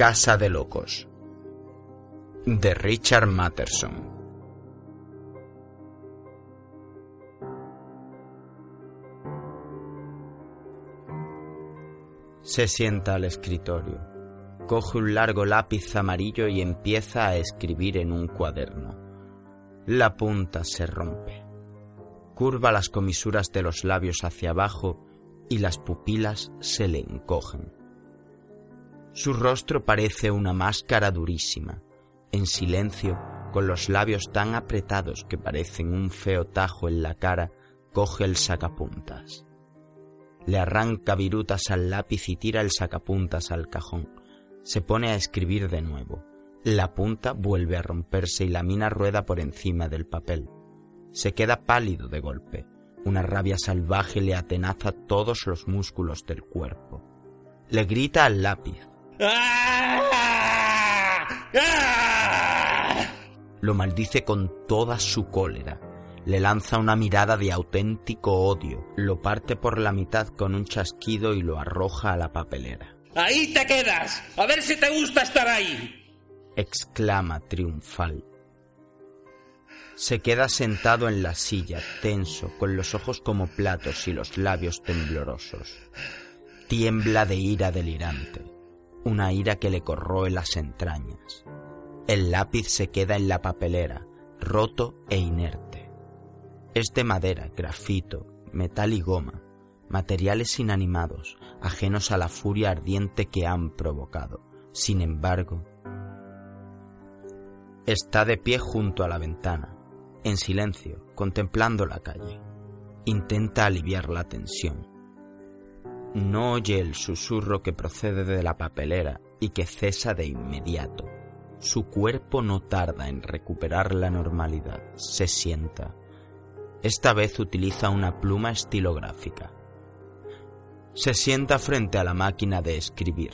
Casa de Locos de Richard Matterson. Se sienta al escritorio, coge un largo lápiz amarillo y empieza a escribir en un cuaderno. La punta se rompe. Curva las comisuras de los labios hacia abajo y las pupilas se le encogen. Su rostro parece una máscara durísima, en silencio, con los labios tan apretados que parecen un feo tajo en la cara, coge el sacapuntas. Le arranca virutas al lápiz y tira el sacapuntas al cajón. Se pone a escribir de nuevo. La punta vuelve a romperse y la mina rueda por encima del papel. Se queda pálido de golpe. Una rabia salvaje le atenaza todos los músculos del cuerpo. Le grita al lápiz. Lo maldice con toda su cólera. Le lanza una mirada de auténtico odio, lo parte por la mitad con un chasquido y lo arroja a la papelera. ¡Ahí te quedas! ¡A ver si te gusta estar ahí! exclama triunfal. Se queda sentado en la silla, tenso, con los ojos como platos y los labios temblorosos. Tiembla de ira delirante, una ira que le corroe las entrañas. El lápiz se queda en la papelera, roto e inerte. Es de madera, grafito, metal y goma, materiales inanimados, ajenos a la furia ardiente que han provocado. Sin embargo, está de pie junto a la ventana, en silencio, contemplando la calle. Intenta aliviar la tensión. No oye el susurro que procede de la papelera y que cesa de inmediato. Su cuerpo no tarda en recuperar la normalidad. Se sienta. Esta vez utiliza una pluma estilográfica. Se sienta frente a la máquina de escribir.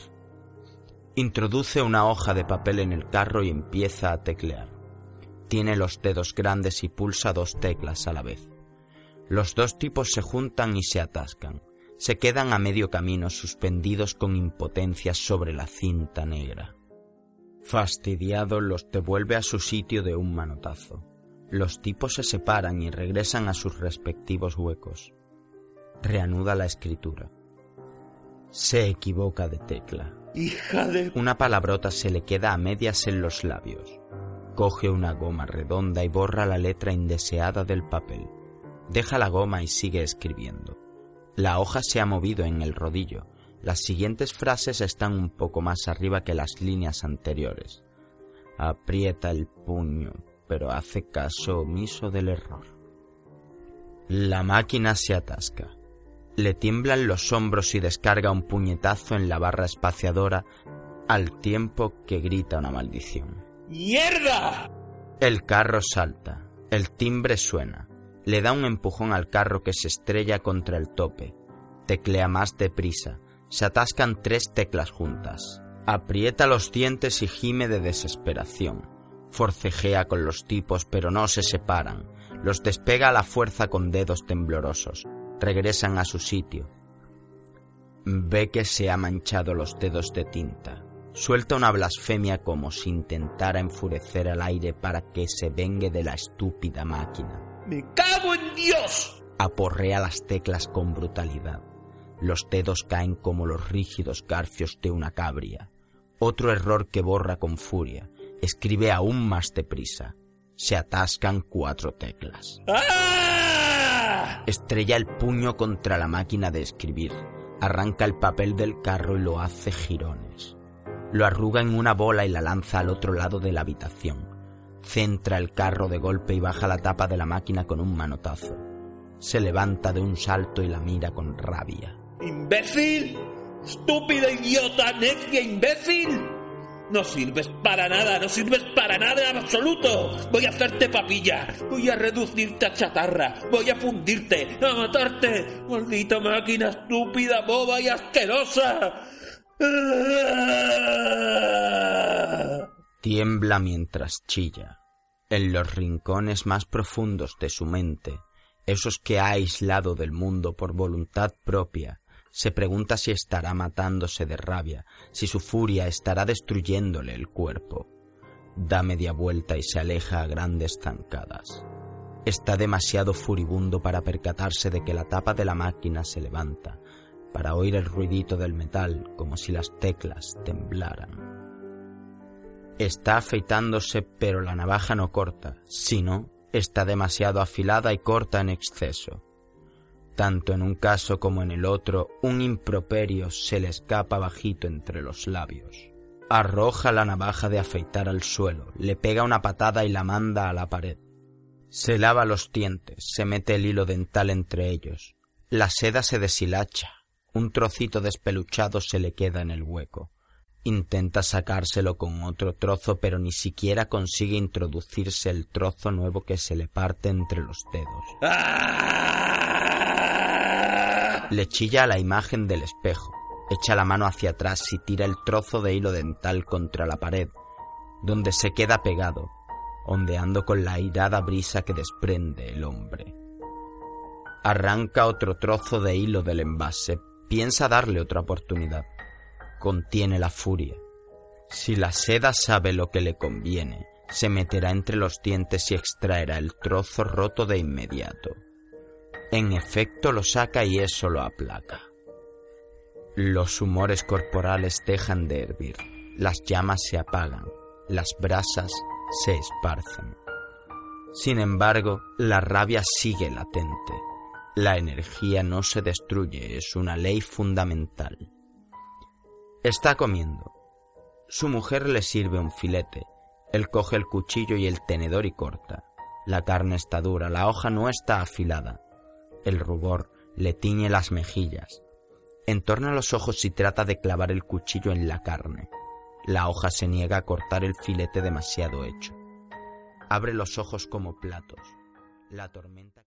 Introduce una hoja de papel en el carro y empieza a teclear. Tiene los dedos grandes y pulsa dos teclas a la vez. Los dos tipos se juntan y se atascan. Se quedan a medio camino suspendidos con impotencia sobre la cinta negra. Fastidiado los devuelve a su sitio de un manotazo. Los tipos se separan y regresan a sus respectivos huecos. Reanuda la escritura. Se equivoca de tecla. Hija de... Una palabrota se le queda a medias en los labios. Coge una goma redonda y borra la letra indeseada del papel. Deja la goma y sigue escribiendo. La hoja se ha movido en el rodillo. Las siguientes frases están un poco más arriba que las líneas anteriores. Aprieta el puño, pero hace caso omiso del error. La máquina se atasca. Le tiemblan los hombros y descarga un puñetazo en la barra espaciadora al tiempo que grita una maldición. ¡Mierda! El carro salta. El timbre suena. Le da un empujón al carro que se estrella contra el tope. Teclea más deprisa. Se atascan tres teclas juntas. Aprieta los dientes y gime de desesperación. Forcejea con los tipos pero no se separan. Los despega a la fuerza con dedos temblorosos regresan a su sitio. Ve que se ha manchado los dedos de tinta. Suelta una blasfemia como si intentara enfurecer al aire para que se vengue de la estúpida máquina. ¡Me cago en Dios! Aporrea las teclas con brutalidad. Los dedos caen como los rígidos garfios de una cabria. Otro error que borra con furia. Escribe aún más deprisa. Se atascan cuatro teclas. ¡Ah! Estrella el puño contra la máquina de escribir, arranca el papel del carro y lo hace jirones. Lo arruga en una bola y la lanza al otro lado de la habitación. Centra el carro de golpe y baja la tapa de la máquina con un manotazo. Se levanta de un salto y la mira con rabia. ¡Imbécil! ¡Estúpida, idiota, necia, imbécil! No sirves para nada, no sirves para nada en absoluto. Voy a hacerte papilla, voy a reducirte a chatarra, voy a fundirte, a matarte. Maldita máquina estúpida, boba y asquerosa. Tiembla mientras chilla. En los rincones más profundos de su mente, esos que ha aislado del mundo por voluntad propia, Se pregunta si estará matándose de rabia, si su furia estará destruyéndole el cuerpo. Da media vuelta y se aleja a grandes zancadas. Está demasiado furibundo para percatarse de que la tapa de la máquina se levanta, para oír el ruidito del metal como si las teclas temblaran. Está afeitándose, pero la navaja no corta, sino está demasiado afilada y corta en exceso. Tanto en un caso como en el otro, un improperio se le escapa bajito entre los labios. Arroja la navaja de afeitar al suelo, le pega una patada y la manda a la pared. Se lava los dientes, se mete el hilo dental entre ellos. La seda se deshilacha, un trocito despeluchado se le queda en el hueco. Intenta sacárselo con otro trozo, pero ni siquiera consigue introducirse el trozo nuevo que se le parte entre los dedos. Le chilla a la imagen del espejo, echa la mano hacia atrás y tira el trozo de hilo dental contra la pared, donde se queda pegado, ondeando con la airada brisa que desprende el hombre. Arranca otro trozo de hilo del envase, piensa darle otra oportunidad contiene la furia. Si la seda sabe lo que le conviene, se meterá entre los dientes y extraerá el trozo roto de inmediato. En efecto lo saca y eso lo aplaca. Los humores corporales dejan de hervir, las llamas se apagan, las brasas se esparcen. Sin embargo, la rabia sigue latente. La energía no se destruye, es una ley fundamental. Está comiendo. Su mujer le sirve un filete. Él coge el cuchillo y el tenedor y corta. La carne está dura, la hoja no está afilada. El rubor le tiñe las mejillas. Entorna los ojos y trata de clavar el cuchillo en la carne. La hoja se niega a cortar el filete demasiado hecho. Abre los ojos como platos. La tormenta.